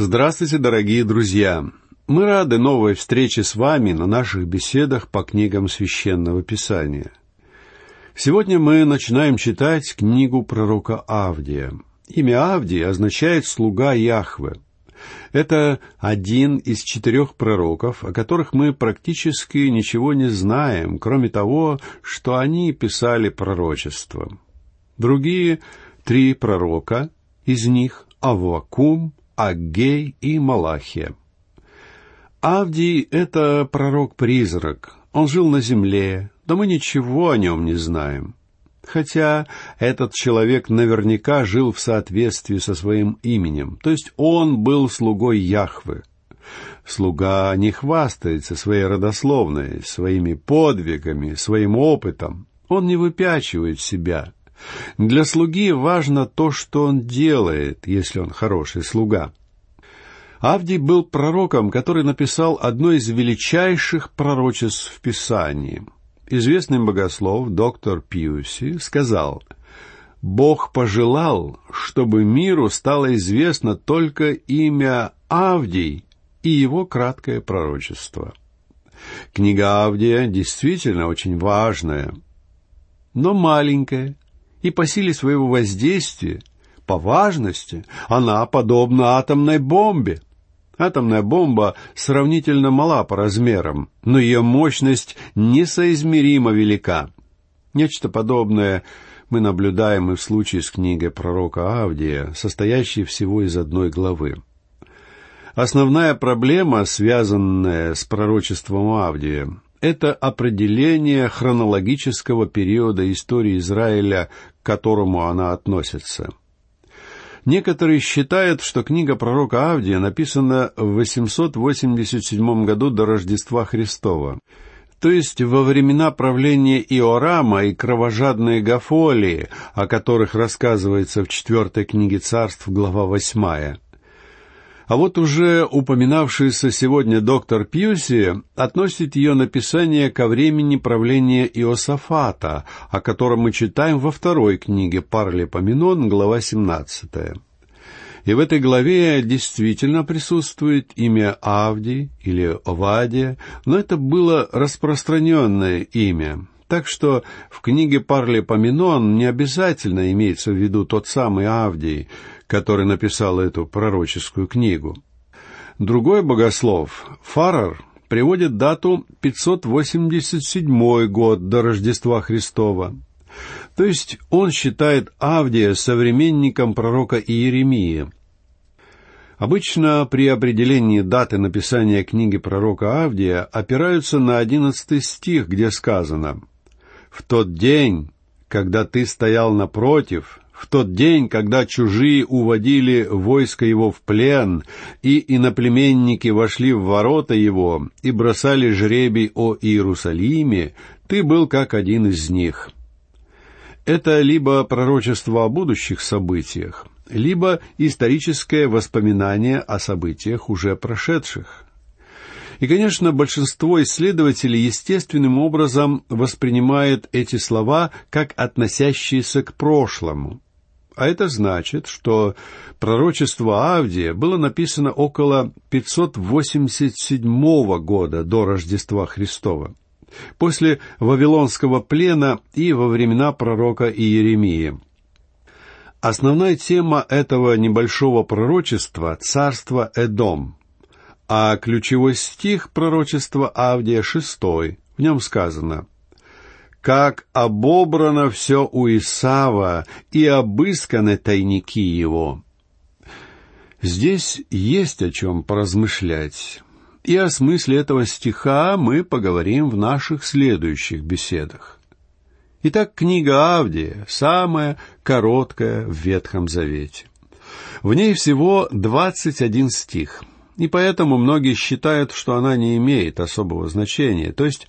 Здравствуйте, дорогие друзья! Мы рады новой встрече с вами на наших беседах по книгам Священного Писания. Сегодня мы начинаем читать книгу пророка Авдия. Имя Авдий означает «слуга Яхве». Это один из четырех пророков, о которых мы практически ничего не знаем, кроме того, что они писали пророчество. Другие три пророка, из них Аввакум, Аггей и Малахия. Авдий — это пророк-призрак. Он жил на земле, да мы ничего о нем не знаем. Хотя этот человек наверняка жил в соответствии со своим именем, то есть он был слугой Яхвы. Слуга не хвастается своей родословной, своими подвигами, своим опытом. Он не выпячивает себя. Для слуги важно то, что он делает, если он хороший слуга. Авдий был пророком, который написал одно из величайших пророчеств в Писании. Известный богослов доктор Пиуси сказал, «Бог пожелал, чтобы миру стало известно только имя Авдий и его краткое пророчество». Книга Авдия действительно очень важная, но маленькая, и по силе своего воздействия, по важности, она подобна атомной бомбе. Атомная бомба сравнительно мала по размерам, но ее мощность несоизмеримо велика. Нечто подобное мы наблюдаем и в случае с книгой пророка Авдия, состоящей всего из одной главы. Основная проблема, связанная с пророчеством Авдия, это определение хронологического периода истории Израиля, к которому она относится. Некоторые считают, что книга пророка Авдия написана в 887 году до Рождества Христова, то есть во времена правления Иорама и кровожадной Гафолии, о которых рассказывается в четвертой книге царств, глава восьмая. А вот уже упоминавшийся сегодня доктор Пьюси относит ее написание ко времени правления Иосафата, о котором мы читаем во второй книге Парлепоменон, глава 17. И в этой главе действительно присутствует имя Авди или Овадия, но это было распространенное имя. Так что в книге Парлепоменон не обязательно имеется в виду тот самый Авдий, который написал эту пророческую книгу. Другой богослов, Фарар, приводит дату 587 год до Рождества Христова. То есть он считает Авдия современником пророка Иеремии. Обычно при определении даты написания книги пророка Авдия опираются на одиннадцатый стих, где сказано «В тот день, когда ты стоял напротив, в тот день, когда чужие уводили войско его в плен, и иноплеменники вошли в ворота его и бросали жребий о Иерусалиме, ты был как один из них. Это либо пророчество о будущих событиях, либо историческое воспоминание о событиях уже прошедших. И, конечно, большинство исследователей естественным образом воспринимает эти слова как относящиеся к прошлому. А это значит, что пророчество Авдия было написано около 587 года до Рождества Христова, после Вавилонского плена и во времена пророка Иеремии. Основная тема этого небольшого пророчества — царство Эдом, а ключевой стих пророчества Авдия шестой. В нем сказано — как обобрано все у Исава и обысканы тайники его. Здесь есть о чем поразмышлять, и о смысле этого стиха мы поговорим в наших следующих беседах. Итак, книга Авдия самая короткая в Ветхом Завете. В ней всего двадцать один стих, и поэтому многие считают, что она не имеет особого значения, то есть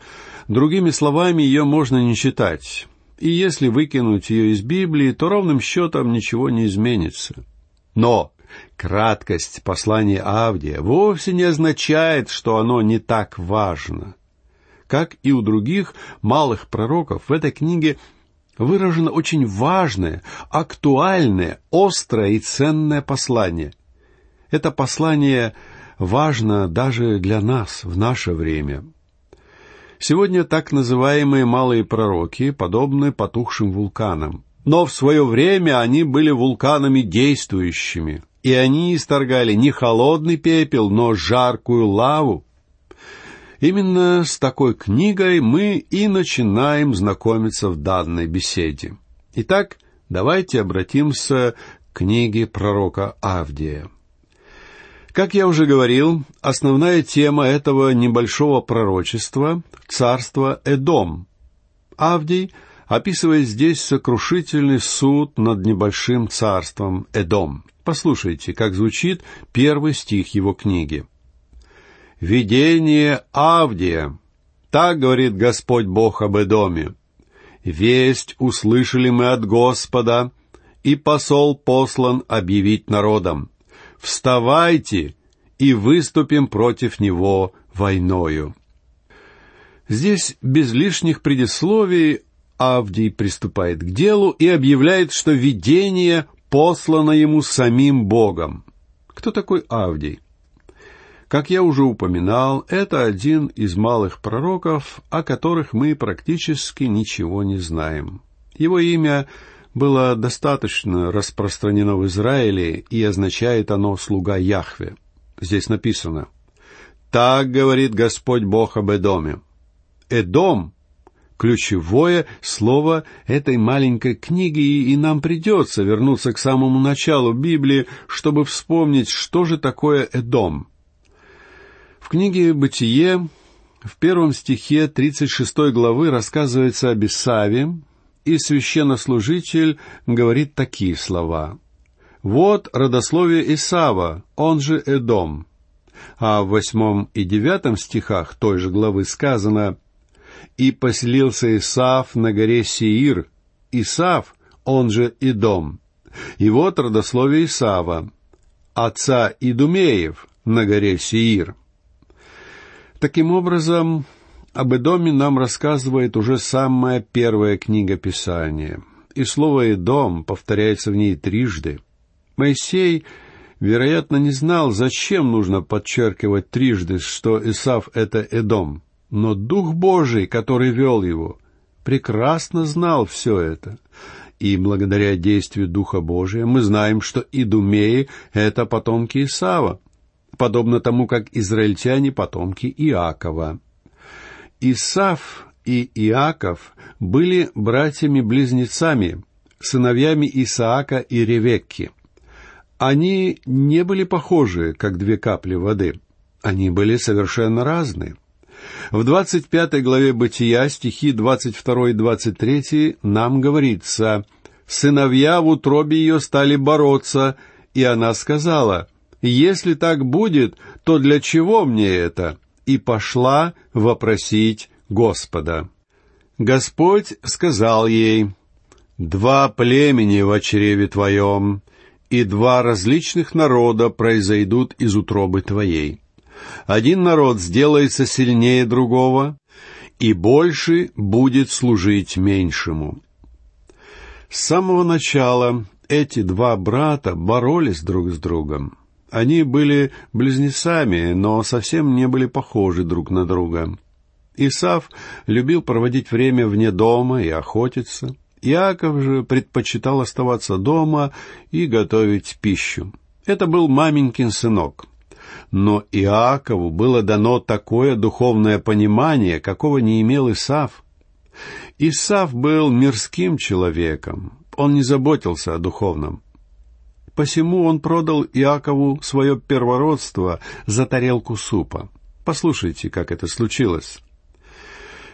Другими словами, ее можно не читать. И если выкинуть ее из Библии, то ровным счетом ничего не изменится. Но краткость послания Авдия вовсе не означает, что оно не так важно. Как и у других малых пророков, в этой книге выражено очень важное, актуальное, острое и ценное послание. Это послание важно даже для нас в наше время. Сегодня так называемые малые пророки подобны потухшим вулканам. Но в свое время они были вулканами действующими, и они исторгали не холодный пепел, но жаркую лаву. Именно с такой книгой мы и начинаем знакомиться в данной беседе. Итак, давайте обратимся к книге пророка Авдия. Как я уже говорил, основная тема этого небольшого пророчества — царство Эдом. Авдий описывает здесь сокрушительный суд над небольшим царством Эдом. Послушайте, как звучит первый стих его книги. «Видение Авдия. Так говорит Господь Бог об Эдоме. Весть услышали мы от Господа, и посол послан объявить народам вставайте и выступим против него войною. Здесь без лишних предисловий Авдий приступает к делу и объявляет, что видение послано ему самим Богом. Кто такой Авдий? Как я уже упоминал, это один из малых пророков, о которых мы практически ничего не знаем. Его имя было достаточно распространено в Израиле, и означает оно «слуга Яхве». Здесь написано «Так говорит Господь Бог об Эдоме». Эдом — ключевое слово этой маленькой книги, и нам придется вернуться к самому началу Библии, чтобы вспомнить, что же такое Эдом. В книге «Бытие» в первом стихе 36 главы рассказывается об Исаве, и священнослужитель говорит такие слова. «Вот родословие Исава, он же Эдом». А в восьмом и девятом стихах той же главы сказано «И поселился Исав на горе Сеир, Исав, он же Идом». И вот родословие Исава, отца Идумеев на горе Сеир. Таким образом, об Эдоме нам рассказывает уже самая первая книга Писания. И слово «Эдом» повторяется в ней трижды. Моисей, вероятно, не знал, зачем нужно подчеркивать трижды, что Исав — это Эдом. Но Дух Божий, который вел его, прекрасно знал все это. И благодаря действию Духа Божия мы знаем, что Идумеи — это потомки Исава, подобно тому, как израильтяне — потомки Иакова. Исав и Иаков были братьями-близнецами, сыновьями Исаака и Ревекки. Они не были похожи, как две капли воды. Они были совершенно разные. В 25 главе Бытия, стихи 22 и 23, нам говорится «Сыновья в утробе ее стали бороться, и она сказала, «Если так будет, то для чего мне это?» И пошла вопросить Господа. Господь сказал ей, «Два племени в чреве твоем, и два различных народа произойдут из утробы твоей. Один народ сделается сильнее другого, и больше будет служить меньшему». С самого начала эти два брата боролись друг с другом. Они были близнецами, но совсем не были похожи друг на друга. Исав любил проводить время вне дома и охотиться. Иаков же предпочитал оставаться дома и готовить пищу. Это был маменькин сынок. Но Иакову было дано такое духовное понимание, какого не имел Исав. Исав был мирским человеком. Он не заботился о духовном. Посему он продал Иакову свое первородство за тарелку супа. Послушайте, как это случилось.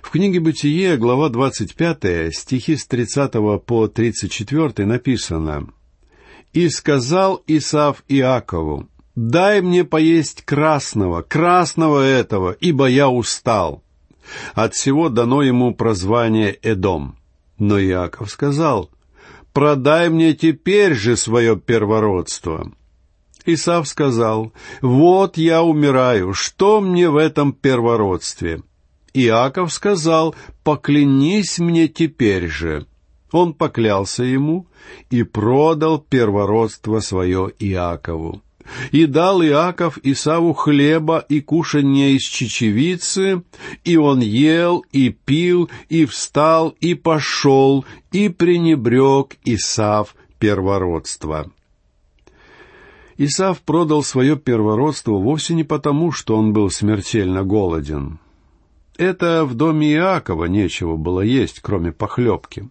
В книге «Бытие», глава 25, стихи с 30 по 34 написано «И сказал Исав Иакову, «Дай мне поесть красного, красного этого, ибо я устал». От всего дано ему прозвание Эдом. Но Иаков сказал, продай мне теперь же свое первородство». Исав сказал, «Вот я умираю, что мне в этом первородстве?» Иаков сказал, «Поклянись мне теперь же». Он поклялся ему и продал первородство свое Иакову. И дал Иаков Исаву хлеба и кушанье из чечевицы, и он ел, и пил, и встал, и пошел, и пренебрег Исав первородство. Исав продал свое первородство вовсе не потому, что он был смертельно голоден. Это в доме Иакова нечего было есть, кроме похлебки.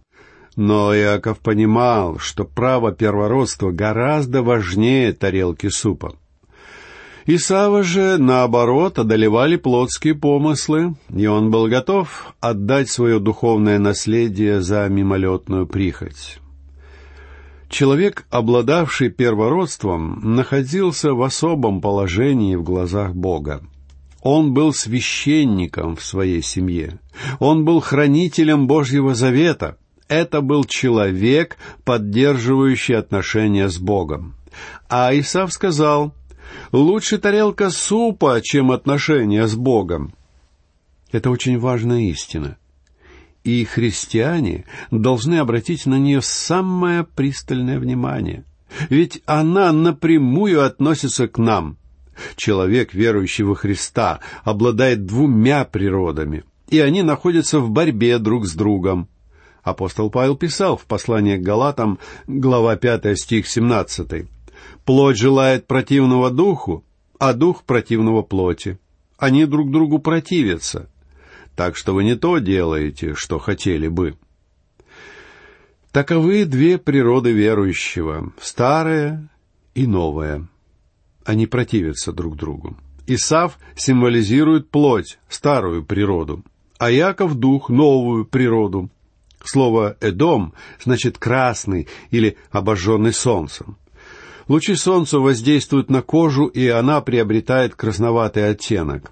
Но Иаков понимал, что право первородства гораздо важнее тарелки супа. Исава же, наоборот, одолевали плотские помыслы, и он был готов отдать свое духовное наследие за мимолетную прихоть. Человек, обладавший первородством, находился в особом положении в глазах Бога. Он был священником в своей семье. Он был хранителем Божьего завета. Это был человек, поддерживающий отношения с Богом. А Исав сказал, «Лучше тарелка супа, чем отношения с Богом». Это очень важная истина и христиане должны обратить на нее самое пристальное внимание. Ведь она напрямую относится к нам. Человек, верующий во Христа, обладает двумя природами, и они находятся в борьбе друг с другом. Апостол Павел писал в послании к Галатам, глава 5, стих 17. «Плоть желает противного духу, а дух противного плоти. Они друг другу противятся, так что вы не то делаете, что хотели бы. Таковы две природы верующего, старая и новая. Они противятся друг другу. Исав символизирует плоть, старую природу, а Яков — дух, новую природу. Слово «эдом» значит «красный» или «обожженный солнцем». Лучи солнца воздействуют на кожу, и она приобретает красноватый оттенок.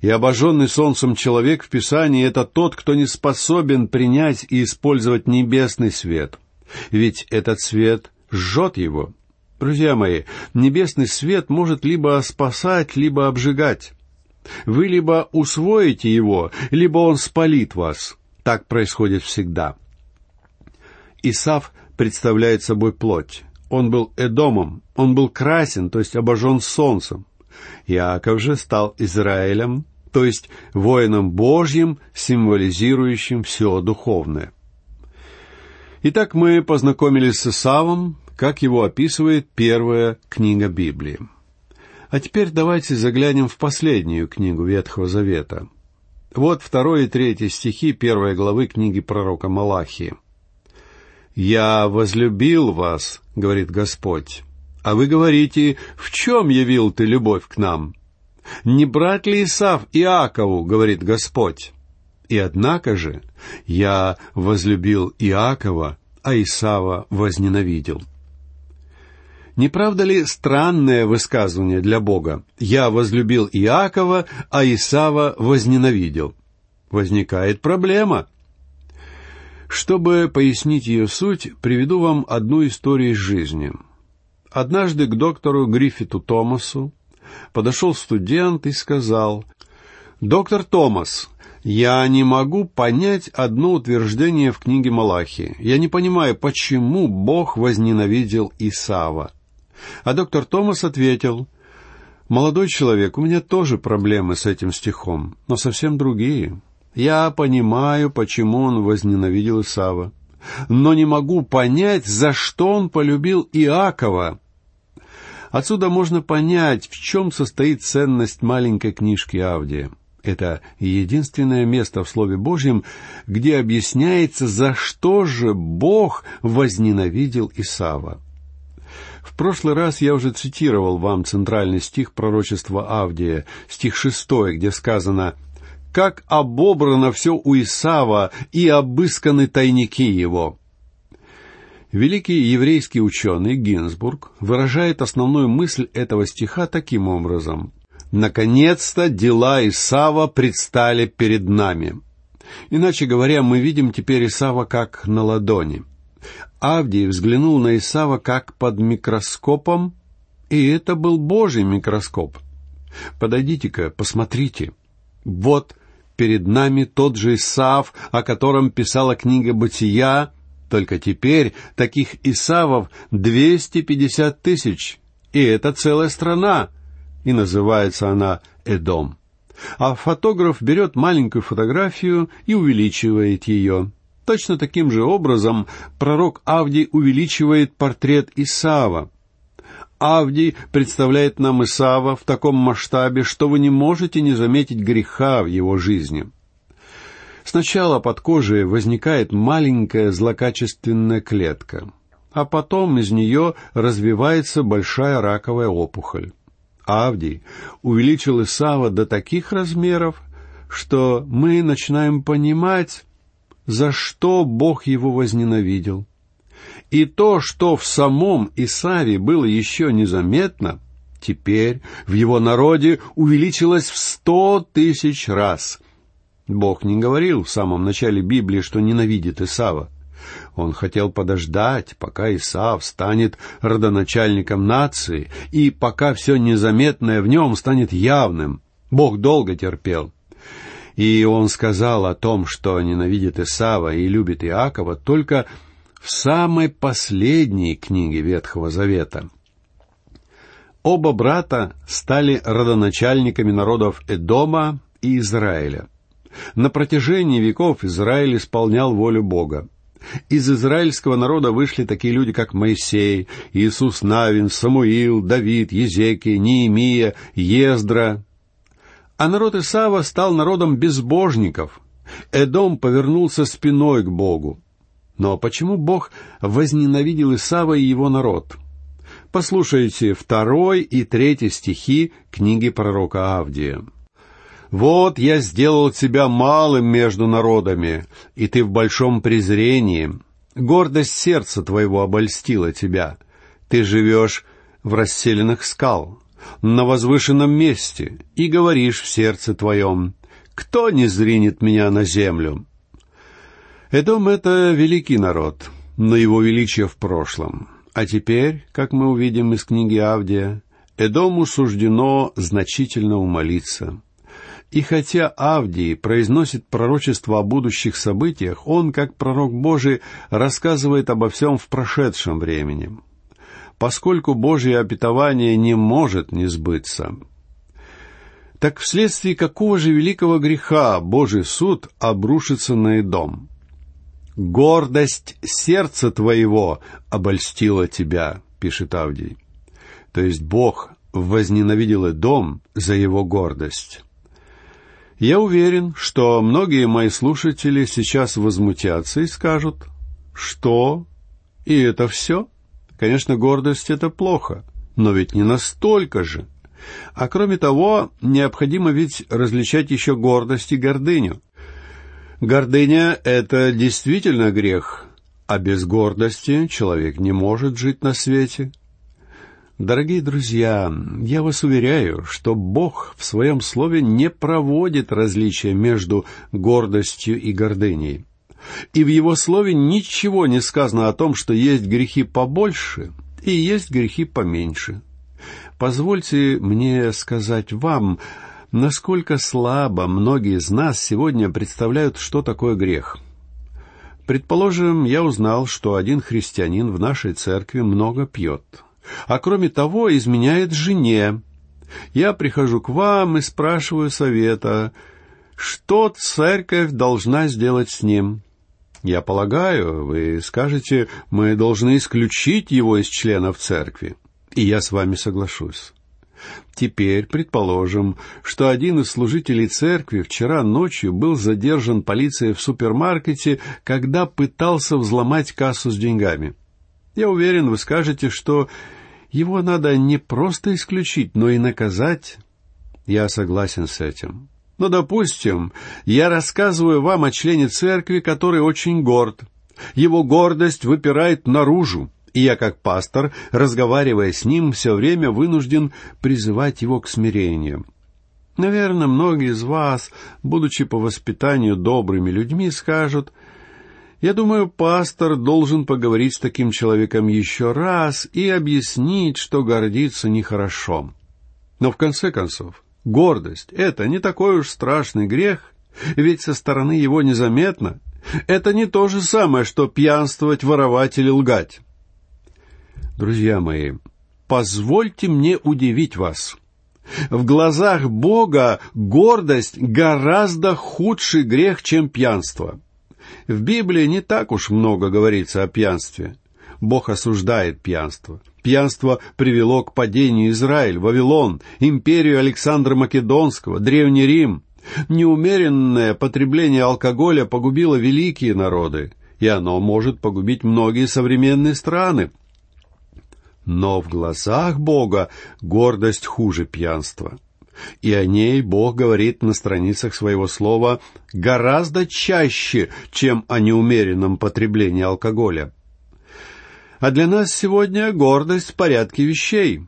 И обожженный солнцем человек в Писании — это тот, кто не способен принять и использовать небесный свет. Ведь этот свет жжет его. Друзья мои, небесный свет может либо спасать, либо обжигать. Вы либо усвоите его, либо он спалит вас. Так происходит всегда. Исав представляет собой плоть. Он был Эдомом, он был красен, то есть обожжен солнцем. Иаков же стал Израилем, то есть воином Божьим, символизирующим все духовное. Итак, мы познакомились с Исавом, как его описывает первая книга Библии. А теперь давайте заглянем в последнюю книгу Ветхого Завета. Вот второй и третий стихи первой главы книги пророка Малахии. «Я возлюбил вас, — говорит Господь, а вы говорите, в чем явил ты любовь к нам? Не брать ли Исав Иакову, говорит Господь? И однако же я возлюбил Иакова, а Исава возненавидел. Не правда ли странное высказывание для Бога? «Я возлюбил Иакова, а Исава возненавидел». Возникает проблема. Чтобы пояснить ее суть, приведу вам одну историю из жизни — Однажды к доктору Гриффиту Томасу подошел студент и сказал, «Доктор Томас, я не могу понять одно утверждение в книге Малахи. Я не понимаю, почему Бог возненавидел Исава». А доктор Томас ответил, «Молодой человек, у меня тоже проблемы с этим стихом, но совсем другие. Я понимаю, почему он возненавидел Исава, но не могу понять, за что он полюбил Иакова, Отсюда можно понять, в чем состоит ценность маленькой книжки Авдия. Это единственное место в Слове Божьем, где объясняется, за что же Бог возненавидел Исава. В прошлый раз я уже цитировал вам центральный стих пророчества Авдия, стих шестой, где сказано «Как обобрано все у Исава и обысканы тайники его». Великий еврейский ученый Гинзбург выражает основную мысль этого стиха таким образом. «Наконец-то дела Исава предстали перед нами». Иначе говоря, мы видим теперь Исава как на ладони. Авдий взглянул на Исава как под микроскопом, и это был Божий микроскоп. Подойдите-ка, посмотрите. Вот перед нами тот же Исав, о котором писала книга «Бытия», только теперь таких Исавов 250 тысяч, И это целая страна, и называется она Эдом. А фотограф берет маленькую фотографию и увеличивает ее. Точно таким же образом пророк Авдий увеличивает портрет Исаава. Авдий представляет нам Исаава в таком масштабе, что вы не можете не заметить греха в его жизни. Сначала под кожей возникает маленькая злокачественная клетка, а потом из нее развивается большая раковая опухоль. Авдий увеличил Исава до таких размеров, что мы начинаем понимать, за что Бог его возненавидел. И то, что в самом Исаве было еще незаметно, теперь в его народе увеличилось в сто тысяч раз. Бог не говорил в самом начале Библии, что ненавидит Исава. Он хотел подождать, пока Исав станет родоначальником нации, и пока все незаметное в нем станет явным. Бог долго терпел. И он сказал о том, что ненавидит Исава и любит Иакова только в самой последней книге Ветхого Завета. Оба брата стали родоначальниками народов Эдома и Израиля. На протяжении веков Израиль исполнял волю Бога. Из израильского народа вышли такие люди, как Моисей, Иисус Навин, Самуил, Давид, Езекия, Неемия, Ездра. А народ Исава стал народом безбожников. Эдом повернулся спиной к Богу. Но почему Бог возненавидел Исава и его народ? Послушайте второй и третий стихи книги пророка Авдия. «Вот я сделал тебя малым между народами, и ты в большом презрении. Гордость сердца твоего обольстила тебя. Ты живешь в расселенных скал, на возвышенном месте, и говоришь в сердце твоем, «Кто не зринет меня на землю?» Эдом — это великий народ, но его величие в прошлом. А теперь, как мы увидим из книги Авдия, Эдому суждено значительно умолиться. И хотя Авдий произносит пророчество о будущих событиях, он, как пророк Божий, рассказывает обо всем в прошедшем времени, поскольку Божье обетование не может не сбыться. Так вследствие какого же великого греха Божий суд обрушится на Эдом? «Гордость сердца твоего обольстила тебя», — пишет Авдий. То есть Бог возненавидел Эдом за его гордость. Я уверен, что многие мои слушатели сейчас возмутятся и скажут, что? И это все? Конечно, гордость — это плохо, но ведь не настолько же. А кроме того, необходимо ведь различать еще гордость и гордыню. Гордыня — это действительно грех, а без гордости человек не может жить на свете — Дорогие друзья, я вас уверяю, что Бог в своем слове не проводит различия между гордостью и гордыней. И в его слове ничего не сказано о том, что есть грехи побольше и есть грехи поменьше. Позвольте мне сказать вам, насколько слабо многие из нас сегодня представляют, что такое грех. Предположим, я узнал, что один христианин в нашей церкви много пьет а кроме того изменяет жене. Я прихожу к вам и спрашиваю совета, что церковь должна сделать с ним. Я полагаю, вы скажете, мы должны исключить его из членов церкви. И я с вами соглашусь. Теперь предположим, что один из служителей церкви вчера ночью был задержан полицией в супермаркете, когда пытался взломать кассу с деньгами. Я уверен, вы скажете, что его надо не просто исключить, но и наказать. Я согласен с этим. Но, допустим, я рассказываю вам о члене церкви, который очень горд. Его гордость выпирает наружу, и я, как пастор, разговаривая с ним, все время вынужден призывать его к смирению. Наверное, многие из вас, будучи по воспитанию добрыми людьми, скажут — я думаю, пастор должен поговорить с таким человеком еще раз и объяснить, что гордиться нехорошо. Но в конце концов, гордость — это не такой уж страшный грех, ведь со стороны его незаметно. Это не то же самое, что пьянствовать, воровать или лгать. Друзья мои, позвольте мне удивить вас. В глазах Бога гордость гораздо худший грех, чем пьянство. В Библии не так уж много говорится о пьянстве. Бог осуждает пьянство. Пьянство привело к падению Израиль, Вавилон, империю Александра Македонского, Древний Рим. Неумеренное потребление алкоголя погубило великие народы, и оно может погубить многие современные страны. Но в глазах Бога гордость хуже пьянства. И о ней Бог говорит на страницах своего слова гораздо чаще, чем о неумеренном потреблении алкоголя. А для нас сегодня гордость в порядке вещей.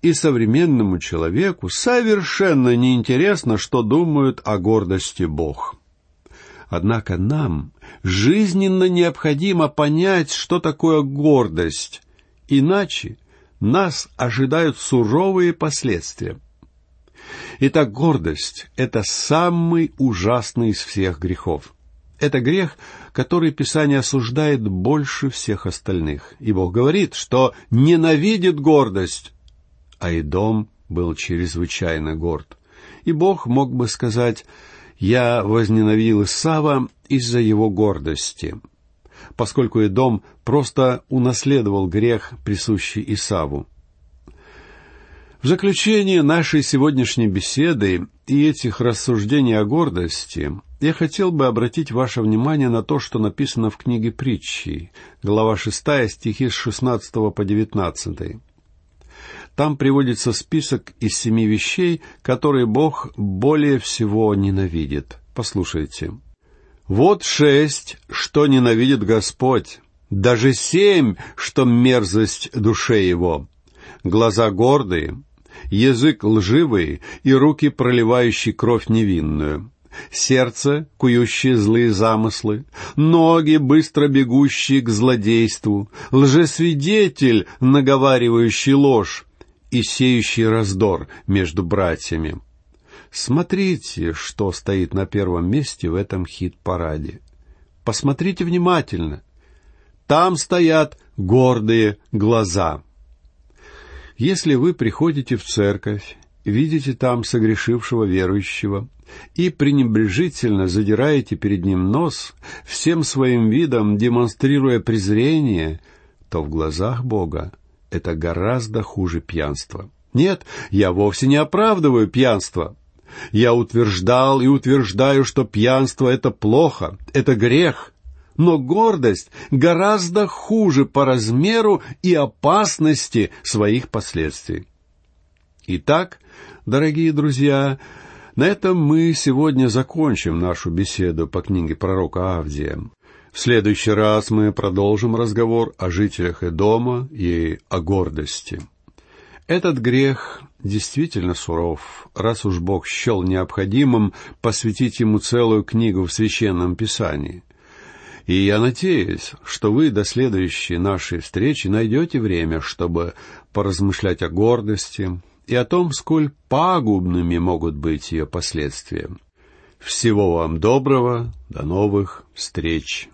И современному человеку совершенно неинтересно, что думают о гордости Бог. Однако нам жизненно необходимо понять, что такое гордость, иначе нас ожидают суровые последствия. Итак, гордость — это самый ужасный из всех грехов. Это грех, который Писание осуждает больше всех остальных. И Бог говорит, что ненавидит гордость. А Идом был чрезвычайно горд. И Бог мог бы сказать, «Я возненавидел Исава из-за его гордости», поскольку Идом просто унаследовал грех, присущий Исаву. В заключение нашей сегодняшней беседы и этих рассуждений о гордости я хотел бы обратить ваше внимание на то, что написано в книге притчи, глава 6, стихи с 16 по 19. Там приводится список из семи вещей, которые Бог более всего ненавидит. Послушайте. «Вот шесть, что ненавидит Господь, даже семь, что мерзость душе его. Глаза гордые, язык лживый и руки, проливающие кровь невинную, сердце, кующее злые замыслы, ноги, быстро бегущие к злодейству, лжесвидетель, наговаривающий ложь и сеющий раздор между братьями. Смотрите, что стоит на первом месте в этом хит-параде. Посмотрите внимательно. Там стоят гордые глаза — если вы приходите в церковь, видите там согрешившего верующего и пренебрежительно задираете перед ним нос, всем своим видом демонстрируя презрение, то в глазах Бога это гораздо хуже пьянства. Нет, я вовсе не оправдываю пьянство. Я утверждал и утверждаю, что пьянство — это плохо, это грех, но гордость гораздо хуже по размеру и опасности своих последствий. Итак, дорогие друзья, на этом мы сегодня закончим нашу беседу по книге пророка Авдия. В следующий раз мы продолжим разговор о жителях Эдома и о гордости. Этот грех действительно суров, раз уж Бог счел необходимым посвятить ему целую книгу в Священном Писании. И я надеюсь, что вы до следующей нашей встречи найдете время, чтобы поразмышлять о гордости и о том, сколь пагубными могут быть ее последствия. Всего вам доброго, до новых встреч!